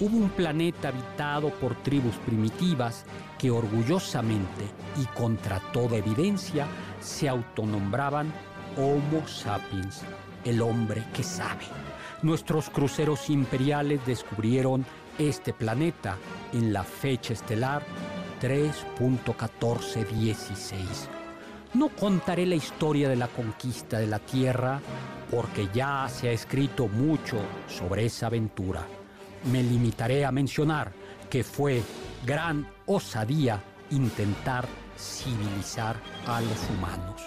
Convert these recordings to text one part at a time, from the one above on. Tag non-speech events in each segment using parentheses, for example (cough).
hubo un planeta habitado por tribus primitivas que orgullosamente y contra toda evidencia se autonombraban Homo sapiens, el hombre que sabe. Nuestros cruceros imperiales descubrieron este planeta en la fecha estelar 3.1416. No contaré la historia de la conquista de la Tierra porque ya se ha escrito mucho sobre esa aventura. Me limitaré a mencionar que fue gran osadía intentar civilizar a los humanos.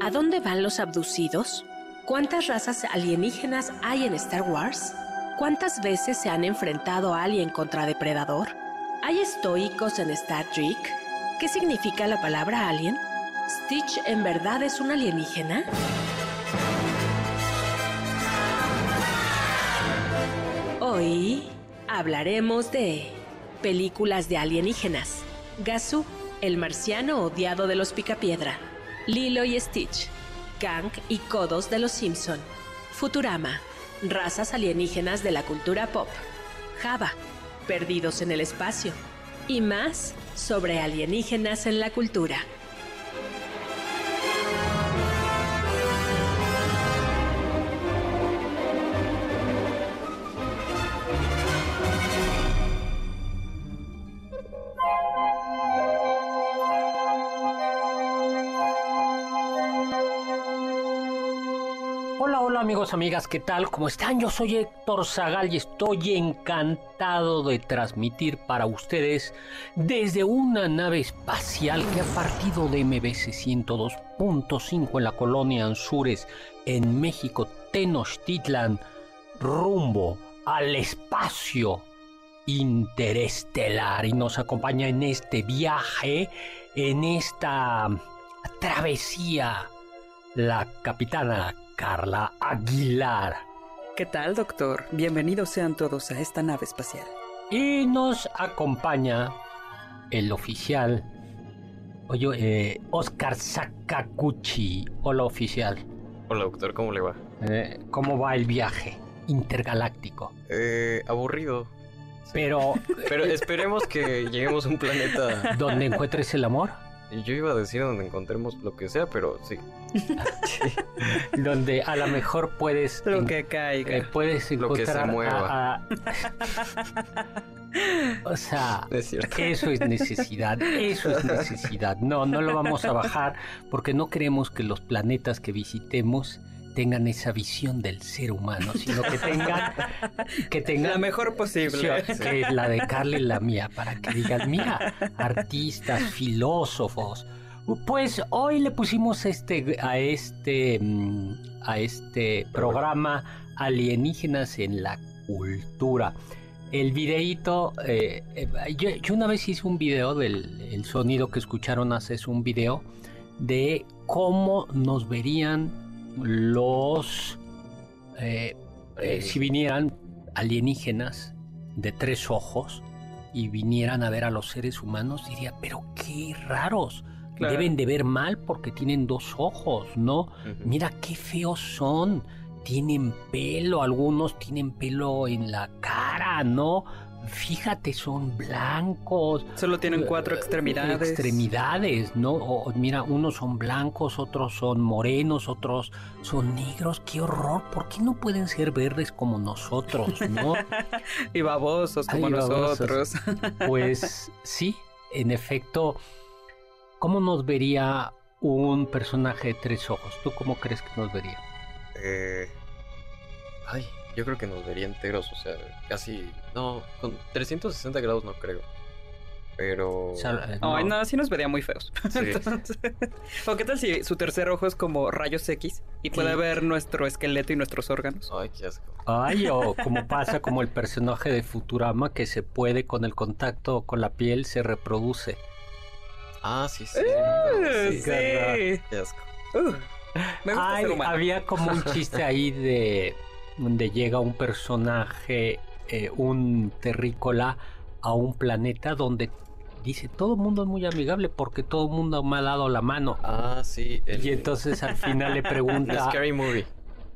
¿A dónde van los abducidos? ¿Cuántas razas alienígenas hay en Star Wars? ¿Cuántas veces se han enfrentado a Alien contra Depredador? ¿Hay estoicos en Star Trek? ¿Qué significa la palabra alien? ¿Stitch en verdad es un alienígena? Hoy hablaremos de películas de alienígenas. Gazoo, el marciano odiado de los Picapiedra. Lilo y Stitch, Kang y Codos de los Simpson. Futurama, razas alienígenas de la cultura pop. Java, perdidos en el espacio. Y más sobre alienígenas en la cultura. Hola, hola amigos, amigas, ¿qué tal? ¿Cómo están? Yo soy Héctor Zagal y estoy encantado de transmitir para ustedes desde una nave espacial que ha partido de MBC 102.5 en la colonia Anzures, en México, Tenochtitlan, rumbo al espacio interestelar y nos acompaña en este viaje, en esta travesía, la capitana Carla Aguilar. ¿Qué tal, doctor? Bienvenidos sean todos a esta nave espacial. Y nos acompaña el oficial, oye, eh, Oscar Sakaguchi. Hola, oficial. Hola, doctor, ¿cómo le va? Eh, ¿Cómo va el viaje intergaláctico? Eh, aburrido. Pero, Pero esperemos que lleguemos a un planeta. ¿dónde encuentres el amor? Yo iba a decir donde encontremos lo que sea, pero sí. (laughs) Donde a lo mejor puedes... Lo en- que caiga. eh, puedes Lo que se encontrar mueva. a- a- (laughs) o sea, Es cierto. Eso es necesidad, eso es necesidad. No, no lo vamos a bajar porque no queremos que los planetas que visitemos tengan esa visión del ser humano, sino que tengan (laughs) que tengan La mejor posible. Sí, que es la de Carla y la mía, para que digan, mira, artistas, filósofos. Pues hoy le pusimos este, a este, mm, a este programa alienígenas en la cultura. El videíto, eh, eh, yo, yo una vez hice un video del el sonido que escucharon hace es un video de cómo nos verían los eh, eh, si vinieran alienígenas de tres ojos y vinieran a ver a los seres humanos, diría, pero qué raros, Claro. deben de ver mal porque tienen dos ojos, ¿no? Mira qué feos son. Tienen pelo, algunos tienen pelo en la cara, ¿no? Fíjate, son blancos. Solo tienen cuatro Eh, extremidades. Extremidades, ¿no? O, mira, unos son blancos, otros son morenos, otros son negros. ¡Qué horror! ¿Por qué no pueden ser verdes como nosotros, no? (laughs) Y babosos como Ay, babosos. nosotros. (laughs) Pues sí, en efecto, ¿cómo nos vería un personaje de tres ojos? ¿Tú cómo crees que nos vería? Eh, ay, yo creo que nos vería enteros, o sea, casi. No, con 360 grados no creo. Pero. O sea, eh, no. Ay, no, sí nos vería muy feos. (laughs) Sí. Entonces, ¿O qué tal si su tercer ojo es como rayos X y puede Sí. ver nuestro esqueleto y nuestros órganos? Ay, qué asco. Ay, o (laughs) como pasa como el personaje de Futurama que se puede con el contacto con la piel se reproduce. Ah, sí, sí. Eh, sí. sí. Qué asco. Uh, me gusta Ay, había como un chiste ahí de donde llega un personaje, eh, un terrícola, a un planeta donde dice todo el mundo es muy amigable porque todo el mundo me ha dado la mano. Ah, sí. El, Y entonces al final le (laughs) pregunta Scary Movie.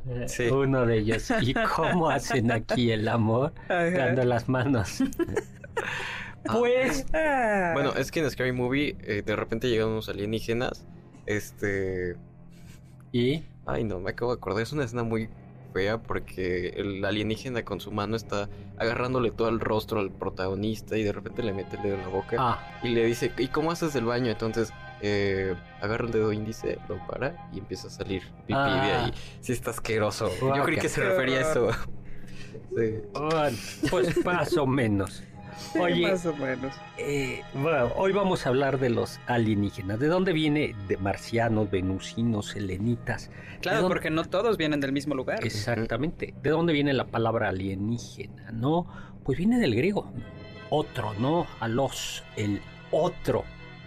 eh, sí. uno de ellos, ¿y cómo hacen aquí el amor? Ajá. Dando las manos. (laughs) pues, Ah. Bueno, es que en Scary Movie eh, de repente llegan unos alienígenas. Este. y Ay, no, me acabo de acordar. Es una escena muy fea porque el alienígena con su mano está agarrándole todo el rostro al protagonista y de repente le mete el dedo en la boca ah, y le dice, ¿y cómo haces el baño? Entonces eh, agarra el dedo índice, lo para y empieza a salir pipí de Ah. ahí. Sí, está asqueroso. Yo creí que se refería a eso. (laughs) Sí. pues más o menos. Sí, (laughs) Oye, más o menos. Eh, bueno, hoy vamos a hablar de los alienígenas. ¿De dónde viene? De marcianos, venusinos, selenitas. ¿De Claro, dónde- porque no todos vienen del mismo lugar. Exactamente. ¿De dónde viene la palabra alienígena? ¿No? Pues viene del griego. Otro, ¿no? Alos, el otro.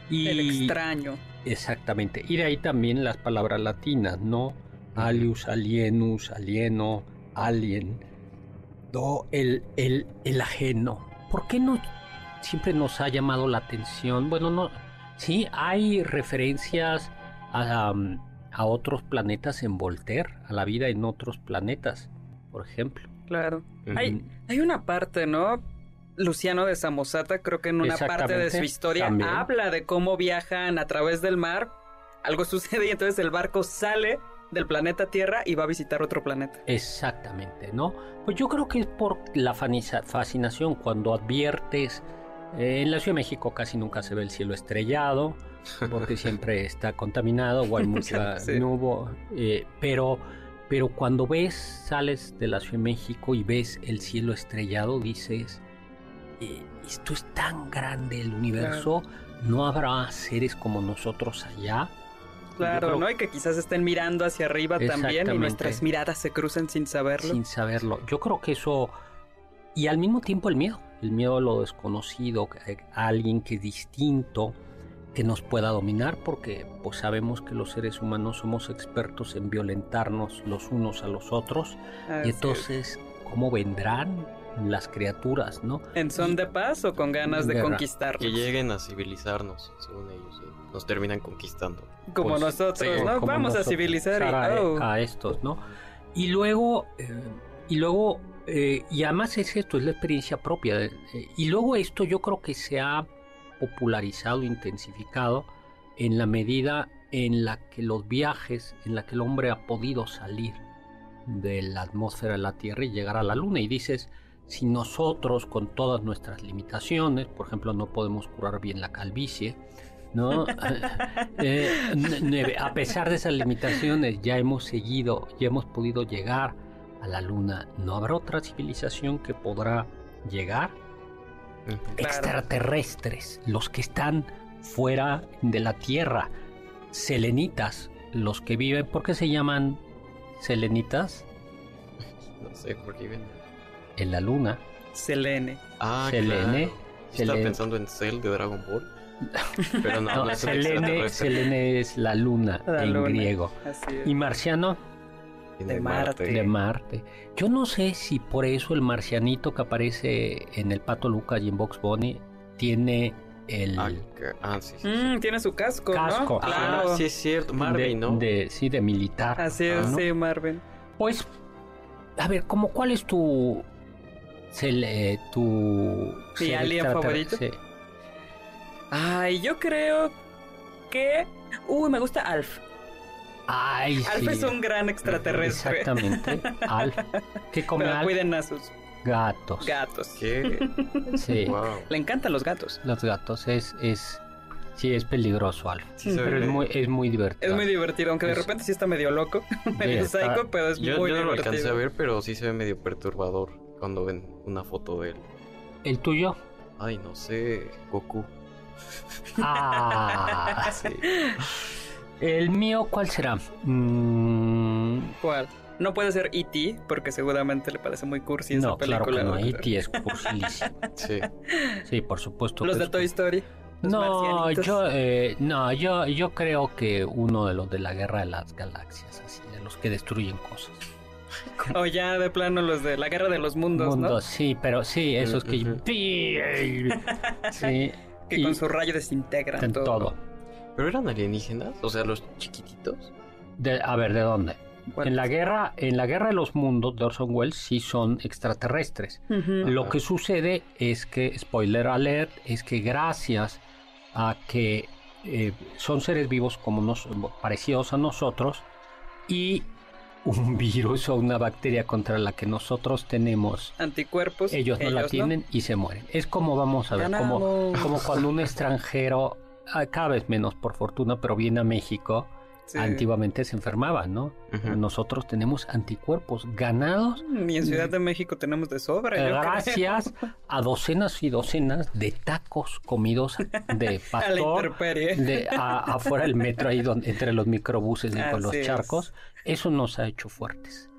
Y El extraño. Exactamente. Y de ahí también las palabras latinas, ¿no? Alius, alienus, alieno, alien. No, el, el, el ajeno. ¿Por qué no siempre nos ha llamado la atención? Bueno, no. Sí, hay referencias a, um, a otros planetas en Voltaire, a la vida en otros planetas, por ejemplo. Claro. Hay, hay una parte, ¿no? Luciano de Samosata, creo que en una parte de su historia también. habla de cómo viajan a través del mar. Algo (laughs) sucede y entonces el barco sale del planeta Tierra y va a visitar otro planeta. Exactamente, ¿no? Pues yo creo que es por la fascinación cuando adviertes. eh, en la Ciudad de México casi nunca se ve el cielo estrellado, porque (laughs) siempre está contaminado o hay (laughs) mucha Sí. nubo. eh, pero, pero cuando ves, sales de la Ciudad de México y ves el cielo estrellado, dices: eh, Esto es tan grande el universo, no habrá seres como nosotros allá. Claro, creo- ¿no? Y que quizás estén mirando hacia arriba también y nuestras miradas se crucen sin saberlo. sin saberlo. Yo creo que eso... Y al mismo tiempo el miedo, el miedo a lo desconocido, a alguien que es distinto, que nos pueda dominar, porque pues sabemos que los seres humanos somos expertos en violentarnos los unos a los otros, y es. entonces, ¿cómo vendrán las criaturas, no? ¿En son de paz o con ganas de Guerra. conquistarnos? Que lleguen a civilizarnos, según ellos, nos terminan conquistando. Como Pues, nosotros, sí, ¿no? como Vamos a civilizar y... a, oh. a estos, ¿no? Y luego, eh, y luego, eh, y además es esto, es la experiencia propia. eh, y luego esto yo creo que se ha popularizado, intensificado en la medida en la que los viajes, en la que el hombre ha podido salir de la atmósfera de la Tierra y llegar a la Luna. Y dices, si nosotros con todas nuestras limitaciones, por ejemplo, no podemos curar bien la calvicie, ¿no? (laughs) Eh, a pesar de esas limitaciones, ya hemos seguido, ya hemos podido llegar a la Luna. ¿No habrá otra civilización que podrá llegar? Claro. Extraterrestres, los que están fuera de la Tierra. Selenitas, los que viven, ¿por qué se llaman selenitas? (laughs) No sé por qué ven. En la Luna. Selene. Ah, Selene, claro. Estaba pensando en Cell de Dragon Ball. Pero no, (laughs) no, No, es Selene. Selene es la Luna La en luna. griego. Y marciano de Marte. de Marte. Yo no sé si por eso el marcianito que aparece en el Pato Lucas y en Box Bunny tiene el Ah, ah, sí, sí. sí. Mm, tiene su casco, Casco, ¿no? ajá. Ah, Claro. sí es cierto. Marvin, de, ¿no? de- sí, de militar. Así es, ¿no? sí, Marvin. Pues, a ver, ¿cómo cuál es tu. cel- eh, tu. ¿Mi ser alien favorito? Sí. Ay, yo creo que... Uy, me gusta Alf. Ay, Alf sí. es un gran extraterrestre. Exactamente. Alf. (laughs) ¿Qué come Pero Alf? cuiden a sus Gatos. gatos. ¿Qué? (laughs) Sí. wow. Le encantan los gatos. Los gatos es. es sí, es peligroso, Alf. Sí se pero ve. es muy, es muy divertido. Es muy divertido, aunque de Es- repente sí está medio loco, (laughs) medio está- psycho, pero es Yo, muy yo no lo divertido. alcancé a ver, pero sí se ve medio perturbador cuando ven una foto de él. ¿El tuyo? Ay, no sé, Goku. Ah. (laughs) Sí. El mío, ¿cuál será? Mm, ¿Cuál? No puede ser E.T., porque seguramente le parece muy cursi esa no, claro película. que no. E.T. es cursilísimo. (laughs) Sí. Sí, por supuesto. Los de es Toy Story. No, yo, eh, no, yo, yo creo que uno de los de la guerra de las galaxias, así, de los que destruyen cosas. O ya de plano los de la Guerra de los Mundos, Mundos, sí, pero sí, esos que... Sí. (laughs) Que y con su rayo desintegran en todo. todo. ¿Pero eran alienígenas? O sea, los chiquititos. De- a ver, ¿de dónde? Bueno, En la guerra, en la guerra de los mundos de Orson Welles sí son extraterrestres. Lo que sucede es que, spoiler alert, es que gracias a que eh, son seres vivos como nos, parecidos a nosotros y un (laughs) virus o una bacteria contra la que nosotros tenemos, Anticuerpos. ellos no la tienen y se mueren. Es como vamos a ver, como, como cuando un (laughs) extranjero, ah, cada vez menos por fortuna, pero viene a México, Sí. antiguamente se enfermaba, ¿no? Nosotros tenemos anticuerpos ganados Ni en Ciudad de México tenemos de sobra. yo gracias a docenas y docenas de tacos comidos de (laughs) A la pastor de a- afuera del metro ahí donde, entre los microbuses y con los es. charcos eso nos ha hecho fuertes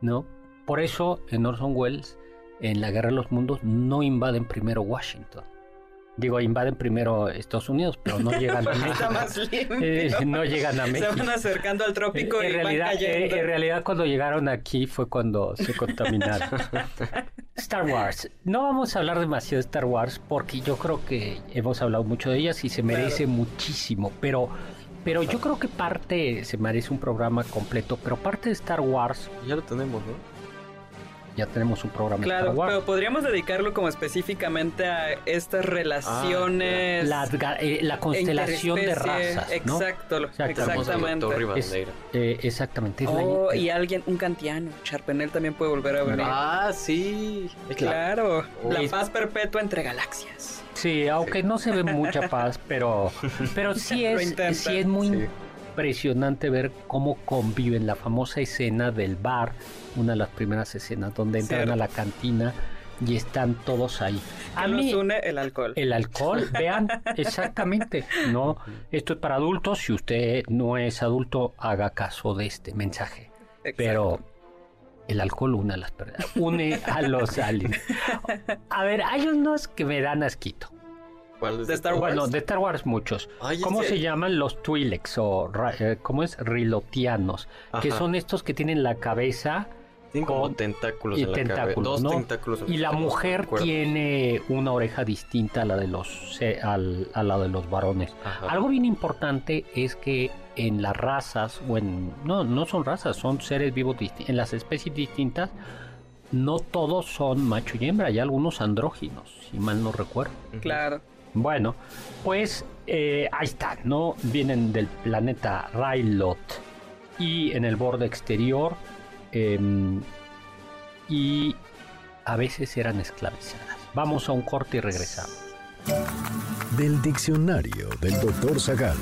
no por eso en Orson Welles en la guerra de los mundos no invaden primero Washington digo invaden primero Estados Unidos pero no llegan a (laughs) Está México más limpio. Eh, no llegan a Se México van acercando al trópico en y realidad, van eh, cayendo. en realidad cuando llegaron aquí fue cuando se contaminaron. (laughs) Star Wars. No vamos a hablar demasiado de Star Wars porque yo creo que hemos hablado mucho de ellas y se merece muchísimo, pero pero yo creo que parte se merece un programa completo, pero parte de Star Wars Ya lo tenemos, ¿no? Ya tenemos un programa Claro, Star Wars. pero podríamos dedicarlo como específicamente a estas relaciones. Ga- eh, la constelación de razas, ¿no? Exacto, lo- Exactamente. Es- eh, exactamente. es la- Oh, eh, y alguien, un kantiano. Charpenel también puede volver a venir. Ah, sí. Claro, la Oh. paz perpetua entre galaxias. Sí, aunque no se ve mucha (laughs) paz, pero, pero (laughs) sí es, sí es muy Sí. impresionante ver cómo conviven la famosa escena del bar, una de las primeras escenas donde entran Cierto. a la cantina y están todos ahí. A ¿Qué nos mí une el alcohol? el alcohol, vean, (laughs) exactamente, no, esto es para adultos, si usted no es adulto, haga caso de este mensaje. Exacto. Pero el alcohol une a las personas, une a los (laughs) aliens. A ver, hay unos que me dan asquito. ¿Cuál es De Star Wars. Bueno, de Star Wars muchos. Ay, ¿Cómo ese- se llaman los Twi'leks o eh, cómo es rilotianos? Que son estos que tienen la cabeza Como tentáculos y en la cabeza. tentáculos, Dos ¿no? tentáculos en y la mujer tiene una oreja distinta a la de los al- a la de los varones. Ajá. Algo bien importante es que en las razas o en no no son razas, son seres vivos disti- en las especies distintas no todos son macho y hembra, hay algunos andróginos, si mal no recuerdo. Claro. Bueno, pues eh, ahí están, ¿no? Vienen del planeta Railot y en el borde exterior em, y a veces eran esclavizadas. Vamos a un corte y regresamos. Del diccionario del doctor Zagal.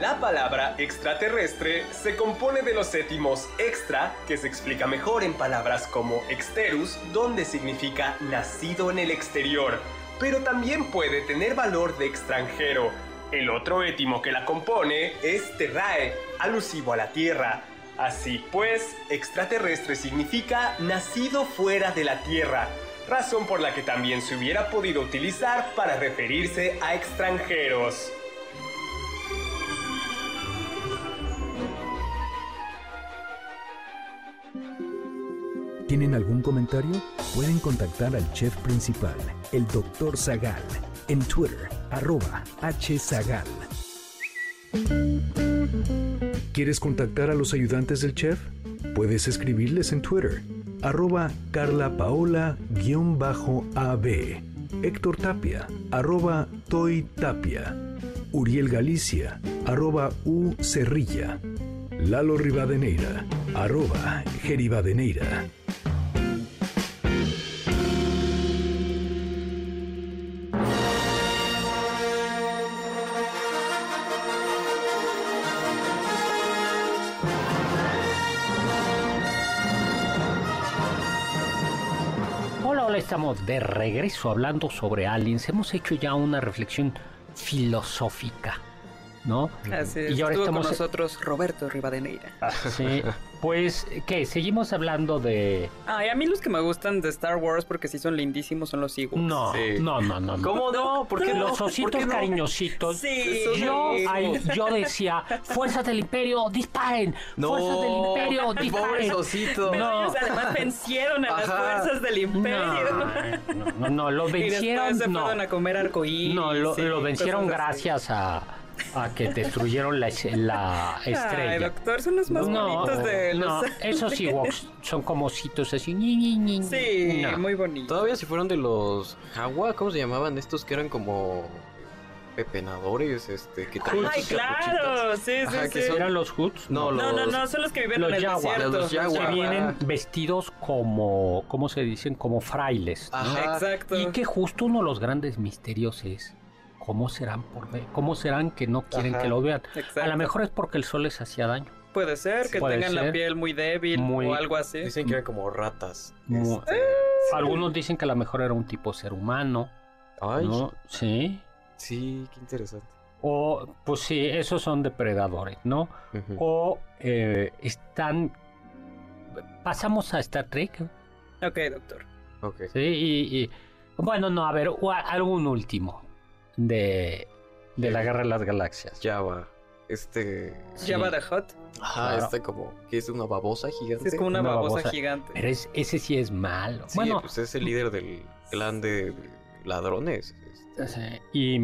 La palabra extraterrestre se compone de los étimos extra, que se explica mejor en palabras como exterus, donde significa nacido en el exterior, pero también puede tener valor de extranjero. El otro étimo que la compone es terrae, alusivo a la tierra. Así pues, extraterrestre significa nacido fuera de la tierra, razón por la que también se hubiera podido utilizar para referirse a extranjeros. ¿Tienen algún comentario? Pueden contactar al chef principal, el Dr. Zagal, en Twitter, arroba hzagal. ¿Quieres contactar a los ayudantes del chef? Puedes escribirles en Twitter, arroba carlapaola-ab, Héctor Tapia, arroba Toy Tapia, Uriel Galicia, arroba U Cerrilla, Lalo Rivadeneira, arroba Geribadeneira. Estamos de regreso hablando sobre aliens. Hemos hecho ya una reflexión filosófica, ¿no? Así es. Y ahora Estuvo estamos- con nosotros Roberto Rivadeneira. Sí, pues, ¿qué? Seguimos hablando de... Ay, a mí los que me gustan de Star Wars porque sí son lindísimos son los Ewoks. No, Sí. no, no, no. no. ¿Cómo no? ¿Por qué no? Los ¿Por ositos no? cariñositos. Sí. Yo, ay, yo decía, fuerzas del imperio, disparen. No, fuerzas del imperio, pobres disparen. ositos. Pero No. ellos además vencieron a las fuerzas del imperio. No, no, no, los y vencieron. después se no. fueron a comer arcoíris. No, lo, y lo vencieron así. gracias a, a que destruyeron la, es- la Ay, estrella. doctor, son los más no, bonitos de los... no, esos Ewoks son como ositos así. ñi. Sí, No. muy bonitos. Todavía si fueron de los Jawa, ¿cómo se llamaban? Estos que eran como pepenadores, este, que traían Ay, claro, sí, sí, Ajá, que sí. son- ¿Eran los Hoods? No, No, no, los- no, son los que viven Los en el Jaguar. desierto. Los Jaguar. que vienen Ah. vestidos como, ¿cómo se dicen? Como frailes. ¿no? Ajá. Exacto. Y que justo uno de los grandes misterios es cómo serán por ver, cómo serán que no quieren Ajá. que lo vean. Exacto. A lo mejor es porque el sol les hacía daño. Puede ser que Puede tengan la piel muy débil Muy- o algo así. Dicen que eran como ratas. Este, Algunos dicen que a lo mejor era un tipo ser humano, Ay, ¿no? Sí. sí, qué interesante. O, pues sí, esos son depredadores, ¿no? O eh, están... Pasamos a Star Trek, Ok, doctor. Ok. ¿sí? Y, y- bueno, no, a ver, algún último de, de la Guerra de las Galaxias. Java. Este. Sí. Java the Hot. Ajá, Claro. este como. que es una babosa gigante? Es como una, Una babosa, babosa. gigante. Pero es- ese sí es malo. Sí, bueno, pues es el líder del clan de ladrones. este. sí, y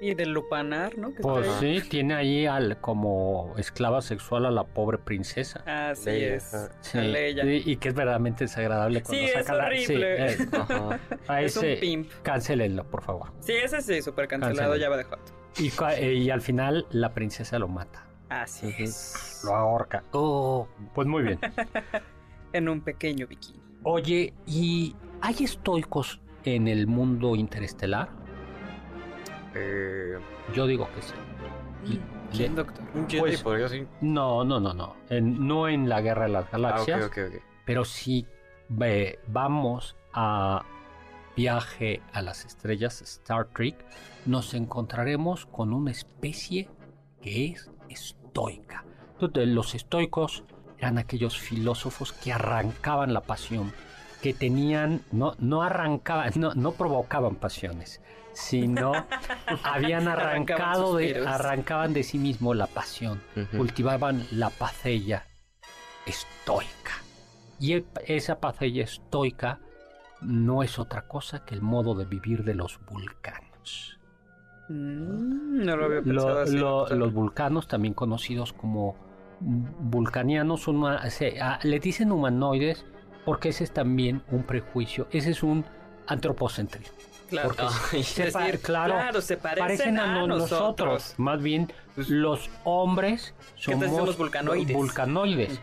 Y del lupanar, ¿no? Que pues sí, tiene ahí al, como esclava sexual a la pobre princesa. Así Leia, es. Sí, Leia. y que es verdaderamente desagradable cuando Sí, es saca la- horrible. sí, eh, (laughs) a Es un ese, pimp. cancelenlo, por favor. Sí, ese sí, súper cancelado Cancelen. Java the Hot. Y, eh, y al final la princesa lo mata. Así es. Lo ahorca. Oh, pues muy bien. (laughs) En un pequeño bikini. Oye, ¿y hay estoicos en el mundo interestelar? Eh, Yo digo que sí. Y- ¿Quién, doctor? un Jedi Pues- podría ser. No, no, no, no. En- no en la Guerra de las Ah, Galaxias, pero sí ve- vamos a viaje a las estrellas Star Trek, nos encontraremos con una especie que es estoica. Entonces, los estoicos eran aquellos filósofos que arrancaban la pasión, que tenían, no, no arrancaban, no, no provocaban pasiones, sino (laughs) habían Arrancaban arrancado de, arrancaban de sí mismo la pasión cultivaban la pacella estoica. Y esa pacella estoica no es otra cosa que el modo de vivir de los vulcanos. Mm, no lo había Lo- pensado así. lo- doctor. los vulcanos, también conocidos como vulcanianos, son una- se- le dicen humanoides porque ese es también un prejuicio, ese es un antropocentrismo. Claro. (laughs) se Es decir, claro, se parecen, parecen a, no- nosotros. nosotros. Más bien, Pues- los hombres ¿Qué tal si somos somos vulcanoides? vulcanoides,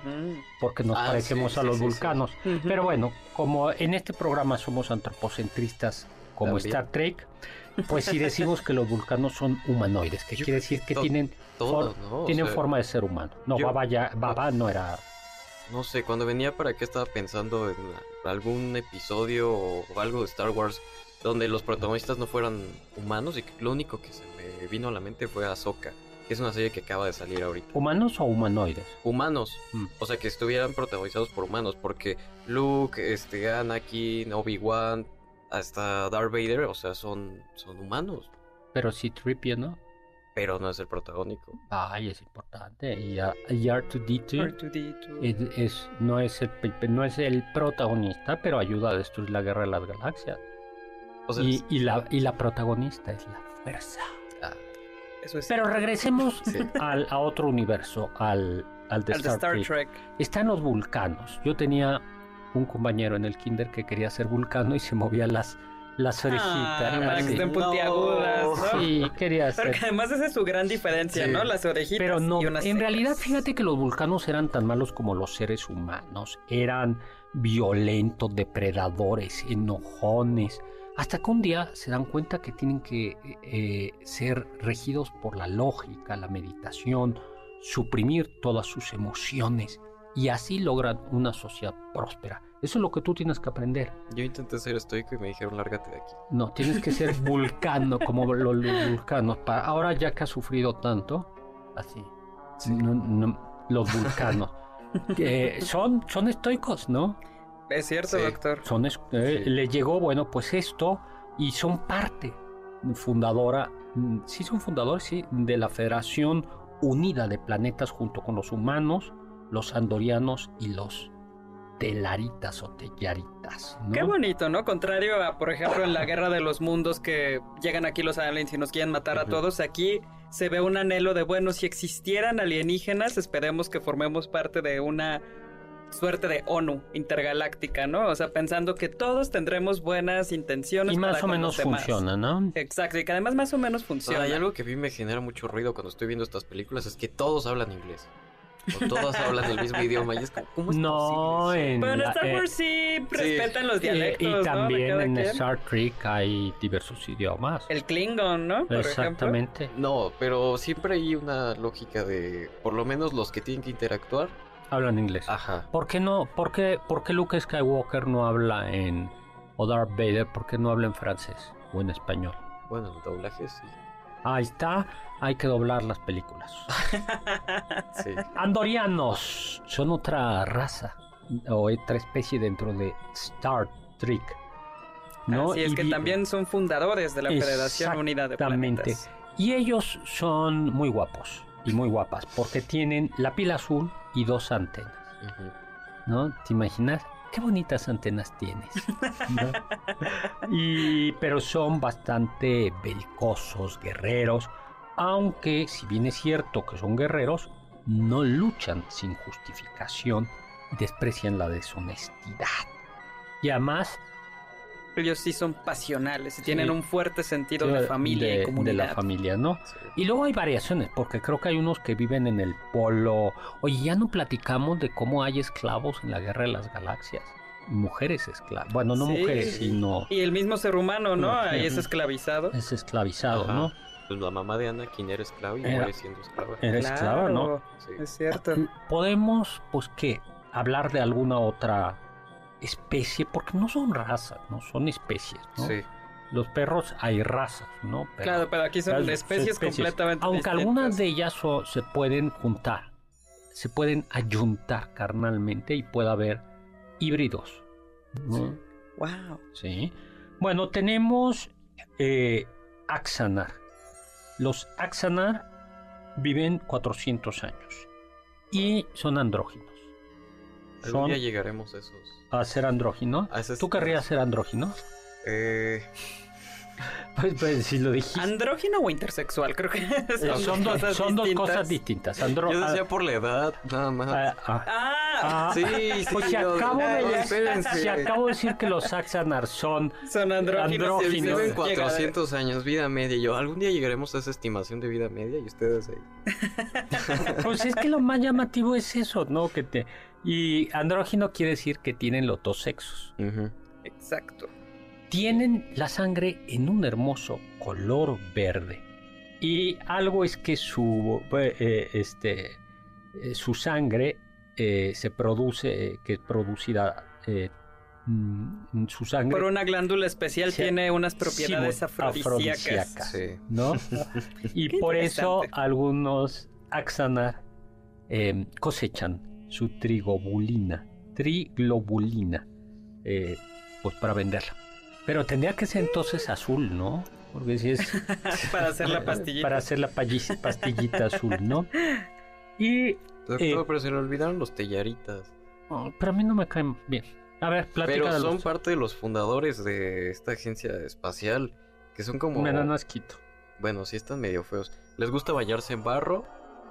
porque nos Ah, parecemos sí, a los sí, sí. vulcanos. Pero bueno, como en este programa somos antropocentristas como También. Star Trek, pues sí decimos que los vulcanos son humanoides, que Yo quiere decir que to- tienen, Todos, for- ¿no? O tienen sea, forma de ser humano. No, yo- Baba, ya, Baba no era... No sé, cuando venía para acá estaba pensando en algún episodio o algo de Star Wars donde los protagonistas no fueran humanos y que lo único que se me vino a la mente fue Ahsoka, que es una serie que acaba de salir ahorita. ¿Humanos o humanoides? Humanos, Mm. o sea, que estuvieran protagonizados por humanos, porque Luke, este, Anakin, Obi-Wan, hasta Darth Vader, o sea, son, son humanos. Pero sí Tripio, ¿no? Pero no es el protagónico. Ay, es importante. Y, a- y R2D2 R2D2. es, es- no, es el, no es el protagonista, pero ayuda a destruir la guerra de las galaxias. O sea, Y, y la, y la protagonista es la fuerza. ah, Eso es Pero regresemos Sí. (laughs) al, a otro universo, al, al de al de Star, Star Trek. Trek. Están los vulcanos. Yo tenía un compañero en el kinder que quería ser vulcano y se movía las, las orejitas. Ah, para que estén puntiagudas, ¿no? Sí, quería que además esa es su gran diferencia, Sí. ¿no? Las orejitas Pero no, y unas en realidad fíjate que los vulcanos eran tan malos como los seres humanos. Eran violentos, depredadores, enojones. Hasta que un día se dan cuenta que tienen que eh, ser regidos por la lógica, la meditación, suprimir todas sus emociones y así logran una sociedad próspera. Eso es lo que tú tienes que aprender. yo intenté ser estoico y me dijeron lárgate de aquí. No, tienes que ser (laughs) vulcano como los, los vulcanos. Para, ahora ya que has sufrido tanto, así, no- no, los vulcanos, (laughs) que son, son estoicos, ¿no? Es cierto, Sí. doctor. Son, eh, Sí. Les llegó, bueno, pues esto y son parte fundadora, mm, sí son fundadores, sí, de la Federación Unida de Planetas junto con los humanos, los andorianos y los telaritas o tellaritas. ¿no? Qué bonito, ¿no? Contrario a, por ejemplo, en la guerra de los mundos que llegan aquí los aliens y nos quieren matar a todos, aquí se ve un anhelo de, bueno, si existieran alienígenas, esperemos que formemos parte de una suerte de ONU intergaláctica, ¿no? O sea, pensando que todos tendremos buenas intenciones. Y más para o menos funciona, ¿no? Exacto, y que además más o menos funciona. Ah, y algo que a mí me genera mucho ruido cuando estoy viendo estas películas es que todos hablan inglés. O todos hablan el mismo idioma. Y es como, ¿cómo es No, posible? en, Pero en la- Star eh, Wars sí respetan los dialectos, y también en quien. Star Trek hay diversos idiomas. El Klingon, ¿no? Por ejemplo. Exactamente. No, pero siempre hay una lógica de, por lo menos los que tienen que interactuar. Hablan inglés. Ajá. ¿Por qué no? ¿Por qué, por qué Luke Skywalker no habla en o Darth Vader? ¿Por qué no habla en francés o en español? Bueno, el doblaje sí. Ahí está. Hay que doblar las películas. Sí. Andorianos son otra raza o otra especie dentro de Star Trek. ¿no? Así es Y que también son fundadores de la Federación Unida de Exactamente. Planetas. Y ellos son muy guapos y muy guapas porque tienen la piel azul y dos antenas. ¿no? ¿Te imaginas? Qué bonitas antenas tienes. ¿no? (laughs) Y, pero son bastante belicosos, guerreros, aunque si bien es cierto que son guerreros, no luchan sin justificación y desprecian la deshonestidad. Y además Ellos sí son pasionales y Sí. tienen un fuerte sentido de familia de, y de comunidad. la familia, ¿no? Sí. Y luego hay variaciones, porque creo que hay unos que viven en el polo. Oye, ya no platicamos de cómo hay esclavos en la guerra de las galaxias. Mujeres esclavas. Bueno, no Sí. mujeres, sino Y el mismo ser humano, ¿no? Ahí es esclavizado. es esclavizado, Ajá. ¿no? Pues la mamá de Anakin era esclava y Era- muere siendo esclava. Era esclava, ¿no? Es cierto. Podemos, pues, ¿qué? Hablar de alguna otra especie, porque no son razas, no son especies, ¿no? Sí. Los perros hay razas, ¿no? Pero- claro, pero aquí son Claro, especies, completamente Aunque distintas. algunas de ellas so- se pueden juntar, se pueden ayuntar carnalmente y puede haber híbridos. ¿no? Wow. Sí. Bueno, tenemos eh, Axanar. Los Axanar viven 400 años y son andróginos. Algún día llegaremos a esos. a ser andróginos. a esas- ¿Tú querrías ser andrógino? Eh, (laughs) Pues, pues si lo dijiste. ¿Andrógino o intersexual? Creo que (laughs) son, son dos, cosas son dos distintas. cosas distintas. Andro- yo decía por la edad, nada más. ah, ah, Ah, ah, sí, sí. Pues si yo- acabo, de no, decir, espérense. si acabo de decir que los Axanar son son andróginos. Andróginos. y Viven dices, 400 años, vida media. Y yo, algún día llegaremos a esa estimación de vida media y ustedes ahí. (laughs) Pues es que lo más llamativo es eso, ¿no? Que te y andrógino quiere decir que tienen los dos sexos. Exacto. Tienen la sangre en un hermoso color verde. Y algo es que su pues, eh, este eh, su sangre eh, se produce eh, que es producida eh, mm, su sangre Por una glándula especial Sí. tiene unas propiedades afrodisíacas. afrodisíacas. Sí. ¿no? (laughs) Y Qué por eso algunos axanar eh, cosechan su trigobulina, triglobulina, eh, pues para venderla. Pero tendría que ser entonces azul, ¿no? Porque si es (laughs) Para hacer la pastillita. para hacer la pastillita azul, ¿no? Y Doctor, Eh. pero se le olvidaron los tellaritas. oh, pero a mí no me caen bien. A ver, plática Pero son los... parte de los fundadores de esta agencia espacial. Que son como. Me dan asquito. Bueno, sí están medio feos. Les gusta bañarse en barro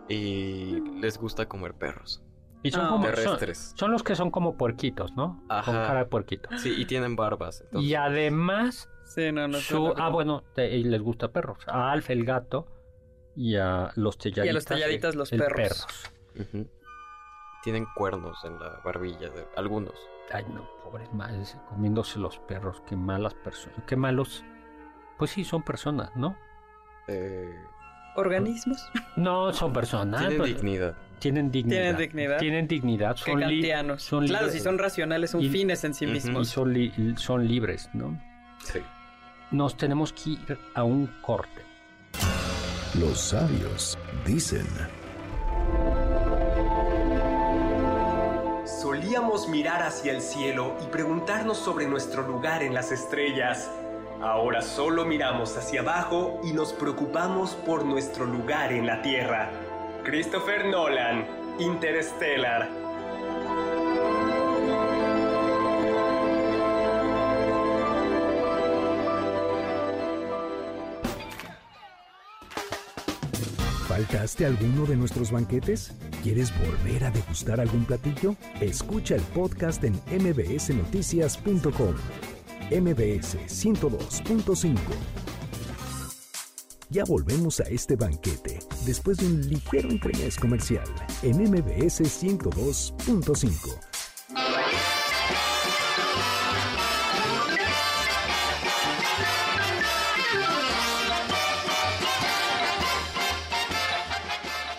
y les gusta comer perros. Y son Ah. como... Son, terrestres. son los que son como puerquitos, ¿no? Ajá. Con cara de puerquito. Sí, y tienen barbas. entonces- Y además, Sí, no, no. su... Ah, bueno, te- y les gusta perros. A Alf el gato y a los tellaritas. los tellaritas, los el perros. Ujú. Tienen cuernos en la barbilla de algunos. Ay, no, pobres madres, comiéndose los perros. Qué malas personas. Qué malos... Pues sí, son personas, ¿no? Eh, ¿Organismos? No, son personas. tienen pues, dignidad. Tienen dignidad. Tienen dignidad. Tienen dignidad. Son, li- kantianos. son claro, libres. si son racionales, son Y- fines en sí y mismos. son, li- son libres, ¿no? Sí. Nos tenemos que ir a un corte. Los sabios dicen. Solíamos mirar hacia el cielo y preguntarnos sobre nuestro lugar en las estrellas. Ahora solo miramos hacia abajo y nos preocupamos por nuestro lugar en la Tierra. Christopher Nolan, Interstellar. ¿Faltaste alguno de nuestros banquetes? ¿Quieres volver a degustar algún platillo? Escucha el podcast en mbsnoticias.com. MBS 102.5. Ya volvemos a este banquete después de un ligero entremés comercial en MBS 102.5.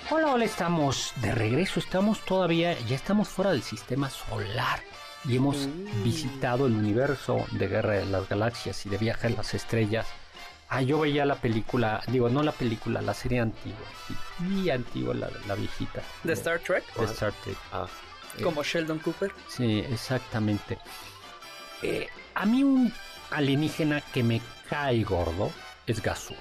Hola, hola, estamos de regreso. Estamos todavía, ya estamos fuera del sistema solar y hemos visitado el universo de Guerra de las Galaxias y de Viaje a las Estrellas. Ah, yo veía la película, digo, no la película, la serie antigua, sí, y antigua, la, la viejita. De Star Trek, de Star Trek. Ah, eh, como Sheldon Cooper. Sí, exactamente. Eh, a mí un alienígena que me cae gordo es Gazú.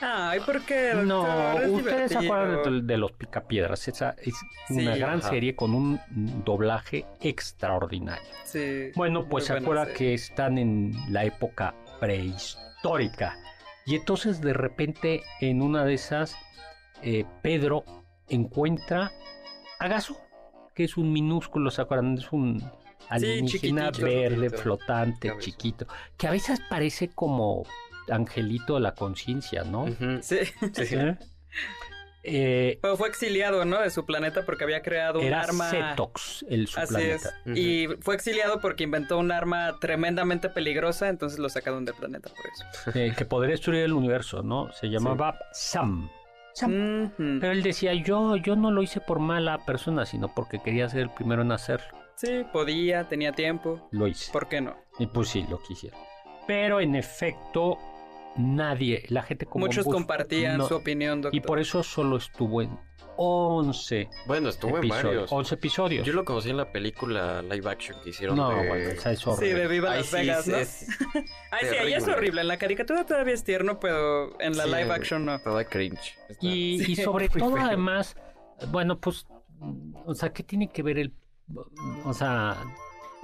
Ay, ¿por qué? No, ustedes se acuerdan de, de los Picapiedras. Esa es Sí, una gran ajá. serie con un doblaje extraordinario. Sí. Bueno, pues se acuerda serie. que están en la época prehistórica. Y entonces de repente en una de esas, eh, Pedro encuentra a que es un minúsculo, ¿se acuerdan? Es un alienígena verde, flotante, cabezón. chiquito, que a veces parece como angelito de la conciencia, ¿no? Sí. Sí. (laughs) ¿Eh? Eh, Pero fue exiliado, ¿no? De su planeta porque había creado un era arma. Cetox, el su Así planeta. es. Y fue exiliado porque inventó un arma tremendamente peligrosa, entonces lo sacaron del planeta por eso. (laughs) eh, que podría destruir el universo, ¿no? Se llamaba Sam. Sam. Pero él decía, yo, yo no lo hice por mala persona, sino porque quería ser el primero en hacerlo. Sí, podía, tenía tiempo. Lo hice. ¿Por qué no? Y pues sí, lo quisiera. Pero en efecto, nadie, la gente como Muchos Bush, compartían no, su opinión, doctor. Y por eso solo estuvo en 11 Bueno, estuvo en episodios. varios. 11 episodios. Yo lo conocí en la película live action que hicieron no, de... bueno, esa es Sí, horrible. de Viva Las sí, Vegas, sí, ¿no? es (laughs) Ay, sí, ahí es horrible. En la caricatura todavía es tierno, pero en la Sí, live action no. Toda cringe. Está- Y, y Sí, sobre (laughs) muy todo, feo. además, bueno, pues, o sea, ¿qué tiene que ver el, o sea,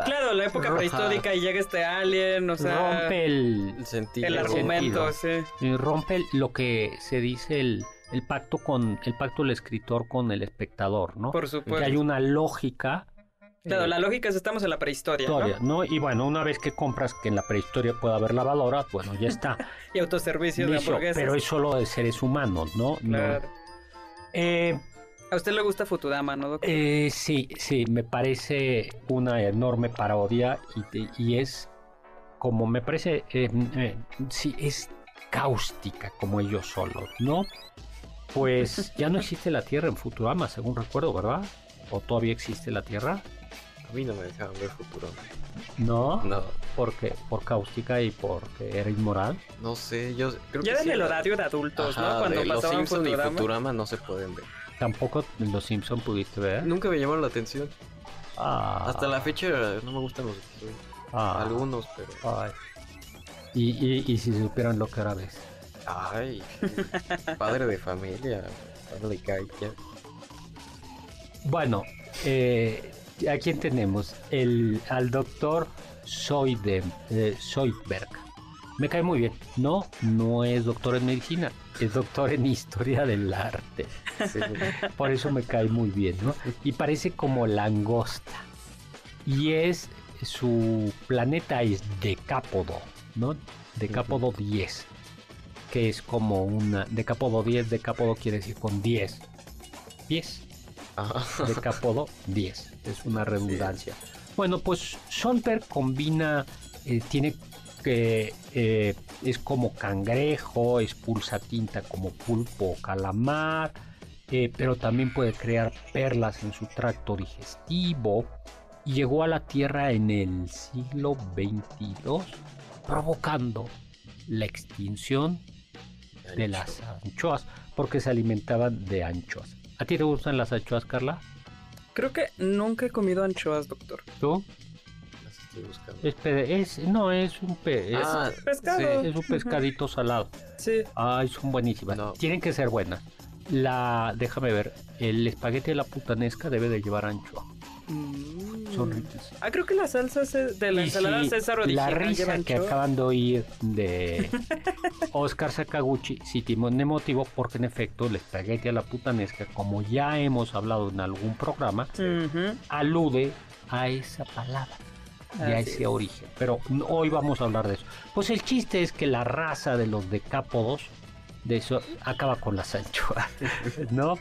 Claro, la época Roja. prehistórica y llega este alien, o sea... rompe el, El sentido. el argumento, sentido. sí. rompe lo que se dice el, el pacto con, el pacto del escritor con el espectador, ¿no? Por que supuesto. hay una lógica. Claro, eh, la lógica es estamos en la prehistoria, historia, ¿no? ¿no? Y bueno, una vez que compras que en la prehistoria pueda haber lavadoras, bueno, ya está. (laughs) Y autoservicio de hamburguesas. pero es solo de seres humanos, ¿no? No. Claro. Eh, A usted le gusta Futurama, ¿no, doctor? Eh, sí, sí, me parece una enorme parodia y, y es como me parece, eh, eh, sí, es cáustica como ellos solos, ¿no? Pues (laughs) ya no existe la Tierra en Futurama, según recuerdo, ¿verdad? ¿O todavía existe la Tierra? A mí no me dejaban ver futuro. No, No, porque por cáustica y porque era inmoral. no sé, yo creo que Ya en sí, el la- horario de adultos, Ajá, ¿no? Cuando de los pasaban Simpson y Futurama. Futurama no se pueden ver. Tampoco los Simpson pudiste ver. Nunca me llamaron la atención. Ah, Hasta la fecha no me gustan los episodios. ah, Algunos, pero... ay. Y, y, y si supieran lo que ahora ves. Ay, (laughs) padre de familia, padre de caica. Bueno, eh, ¿a quién tenemos? El, al doctor Soide, eh, Soidberg. Me cae muy bien. No, no es doctor en medicina, es doctor en historia del arte. Sí. Por eso me cae muy bien, ¿no? Y parece como langosta. Y es, su planeta es Decápodo, ¿no? Decápodo 10. Que es como una... Decápodo 10, Decápodo quiere decir con 10. 10. Ajá. Decápodo 10. Es una redundancia. Bueno, pues Solberg combina, eh, tiene que eh, es como cangrejo, expulsa tinta como pulpo o calamar, eh, pero también puede crear perlas en su tracto digestivo. Y llegó a la Tierra en el siglo 22, provocando la extinción de las anchoas, porque se alimentaban de anchoas. ¿A ti te gustan las anchoas, Carla? Creo que nunca he comido anchoas, doctor. ¿Tú? Estoy buscando. Es, pe- es- no, es un pe- es, Ah, pescado. sí. es un pescadito salado. Sí. Ay, son buenísimas. No. Tienen que ser buenas. La, déjame ver, el espagueti de la putanesca debe de llevar anchoa. Mm. Son riquísimas. Ah, creo que la salsa de la Y ensalada sí, César la risa que acaban de oír de Oscar Sakaguchi sí tiene motivo porque en efecto el espagueti a la putanesca, como ya hemos hablado en algún programa, alude a esa palabra y a Así ese es. origen. Pero hoy vamos a hablar de eso. Pues el chiste es que la raza de los decápodos de eso acaba con las anchoas, (laughs) ¿no?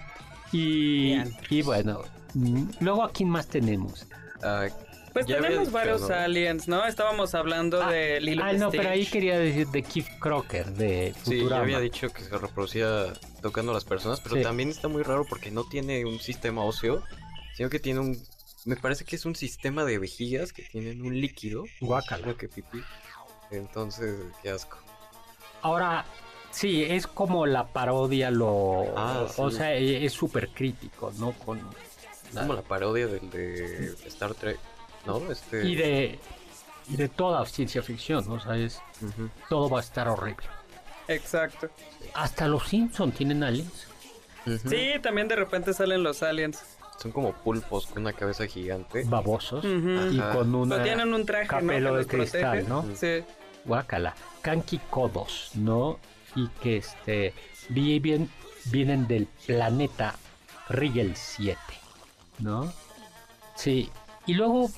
Y, y bueno, luego a quién más tenemos. Ah, Pues Ya tenemos dicho, varios ¿no? aliens, ¿no? Estábamos hablando Ah, de Lilo ah, no, pero ahí quería decir de Keith Crocker de sí, había dicho que se reproducía tocando a las personas, pero Sí. también está muy raro porque no tiene un sistema óseo, sino que tiene un... Me parece que es un sistema de vejigas que tienen un líquido. Guácala. Que pipí. Entonces, qué asco. Ahora, sí, es como la parodia lo... Ah, O sí. sea, e- es súper crítico, ¿no? Con Es como la parodia del de Star Trek, ¿no? Este... y de y de toda ciencia ficción, ¿no? o sea, es todo va a estar horrible. Exacto. Hasta los Simpson tienen aliens. Sí, también de repente salen los aliens. Son como pulpos con una cabeza gigante. babosos y con una Pero tienen un traje, ¿no? capelo que de cristal, protege. ¿no? Sí. guácala, Kanki Kodos, ¿no? Y que este viven, vienen del planeta Rigel 7, ¿no? Sí, y luego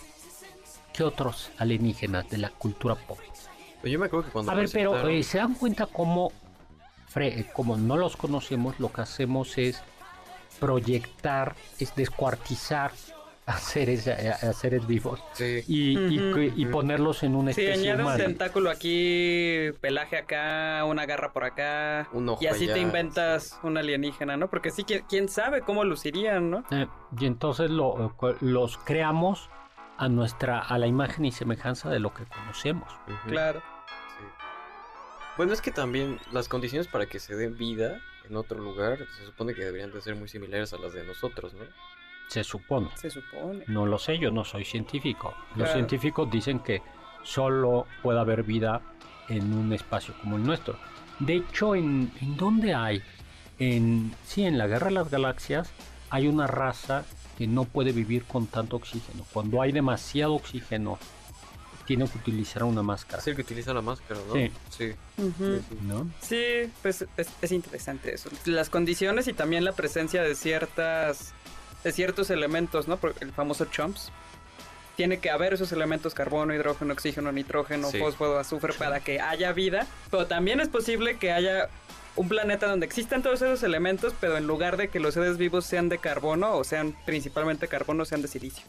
¿qué otros alienígenas de la cultura pop? Pues Yo me acuerdo que cuando A ver, pero eh, se dan cuenta cómo fre- como no los conocemos, lo que hacemos es proyectar, es descuartizar a seres, a, a seres vivos Sí. y, y ponerlos en una Sí, especie añade un tentáculo aquí, pelaje acá, una garra por acá. Un ojo y así te inventas un alienígena, ¿no? Porque sí, quién, quién sabe cómo lucirían, ¿no? Eh, y entonces lo- los creamos a nuestra a la imagen y semejanza de lo que conocemos. Claro. Sí. Bueno, es que también las condiciones para que se den vida en otro lugar se supone que deberían de ser muy similares a las de nosotros, ¿no? Se supone. Se supone. No lo sé, yo no soy científico. Los científicos dicen que solo puede haber vida en un espacio como el nuestro. De hecho, ¿en, ¿en dónde hay? En, sí, en la Guerra de las Galaxias hay una raza que no puede vivir con tanto oxígeno. Cuando hay demasiado oxígeno, tiene que utilizar una máscara. Es el que utiliza la máscara, ¿no? Sí. Sí. ¿no? Sí, pues es, es interesante eso. Las condiciones y también la presencia de ciertas de ciertos elementos, ¿no? Porque el famoso chomps. Tiene que haber esos elementos carbono, hidrógeno, oxígeno, nitrógeno, Sí. fósforo, azufre para que haya vida. Pero también es posible que haya un planeta donde existan todos esos elementos, pero en lugar de que los seres vivos sean de carbono o sean principalmente carbono, sean de silicio.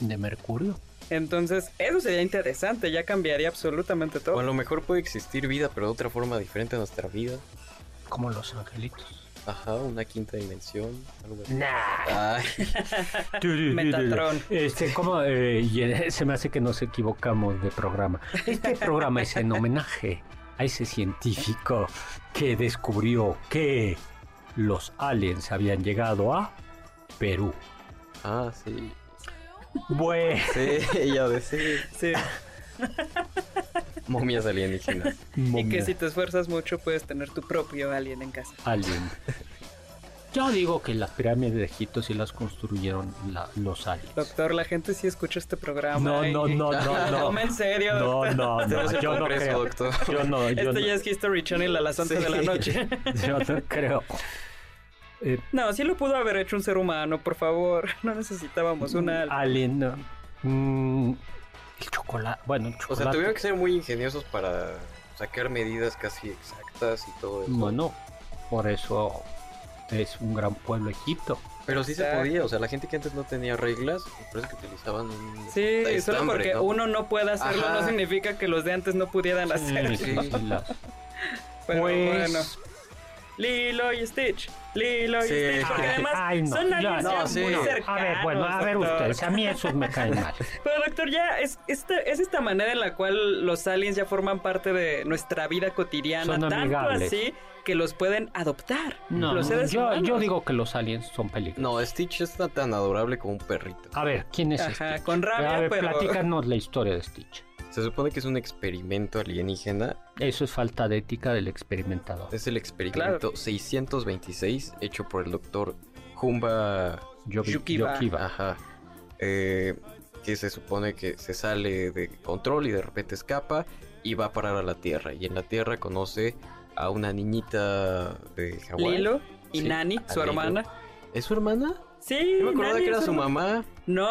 De mercurio. Entonces, eso sería interesante, ya cambiaría absolutamente todo. O a lo mejor puede existir vida, pero de otra forma diferente a nuestra vida. Como los angelitos. Ajá, una quinta dimensión, algo así. Nah. (laughs) Metatron. Este, ¿cómo? eh, eh, se me hace que nos equivocamos de programa. Este (laughs) programa es en homenaje a ese científico que descubrió que los aliens habían llegado a Perú. ah, sí. Bueno, Sí, ya de sí. Sí. Momias alienígenas. Y que si te esfuerzas mucho puedes tener tu propio alien en casa. Alien. Yo digo que las pirámides de Egipto sí las construyeron la- los aliens. Doctor, la gente sí escucha este programa. No, y- no, no, no, (laughs) no. Toma en serio, No, doctor. no, no, (laughs) yo no creo. doctor. Yo no, yo Esto no, ya es History Channel a las 11 de la noche. (laughs) yo no creo. Eh, No, sí lo pudo haber hecho un ser humano, por favor. (laughs) No necesitábamos una... alien. no. Mm, el chocolate. Bueno, el O chocolate. sea, tuvieron que ser muy ingeniosos para sacar medidas casi exactas y todo eso. Bueno, por eso es un gran pueblo Egipto. Pero sí se podía, o sea, la gente que antes no tenía reglas, me parece que utilizaban un Sí, solo porque ¿no? uno no puede hacerlo Ajá. no significa que los de antes no pudieran hacerlo. Sí, sí, sí, las- (laughs) Pero pues, bueno. Lilo y Stitch. Lilo y Sí. Stitch. Porque Ay, además ay, no, son no, sí. muy A ver, cercanos. A ver, bueno, a ver doctor. ustedes, a mí esos me caen mal. (laughs) Pero doctor, ya es esta, es esta manera en la cual los aliens ya forman parte de nuestra vida cotidiana. Son tanto amigables. así que los pueden adoptar. No, los seres yo, digo que los aliens son peligrosos. No, Stitch está tan adorable como un perrito. A ver, ¿quién es Ajá, Stitch? con rabia, a ver, pero- platícanos la historia de Stitch. Se supone que es un experimento alienígena. Eso es falta de ética del experimentador. Es el experimento 626 hecho por el doctor Jumba Yo vi- Yukiba. Yokiba. Ajá. Eh, que se supone que se sale de control y de repente escapa y va a parar a la Tierra. Y en la Tierra conoce a una niñita de Hawái. Lilo y Sí, Nani, su Lilo. hermana. ¿Es su hermana? Sí, Yo me acordaba que era su mamá. No,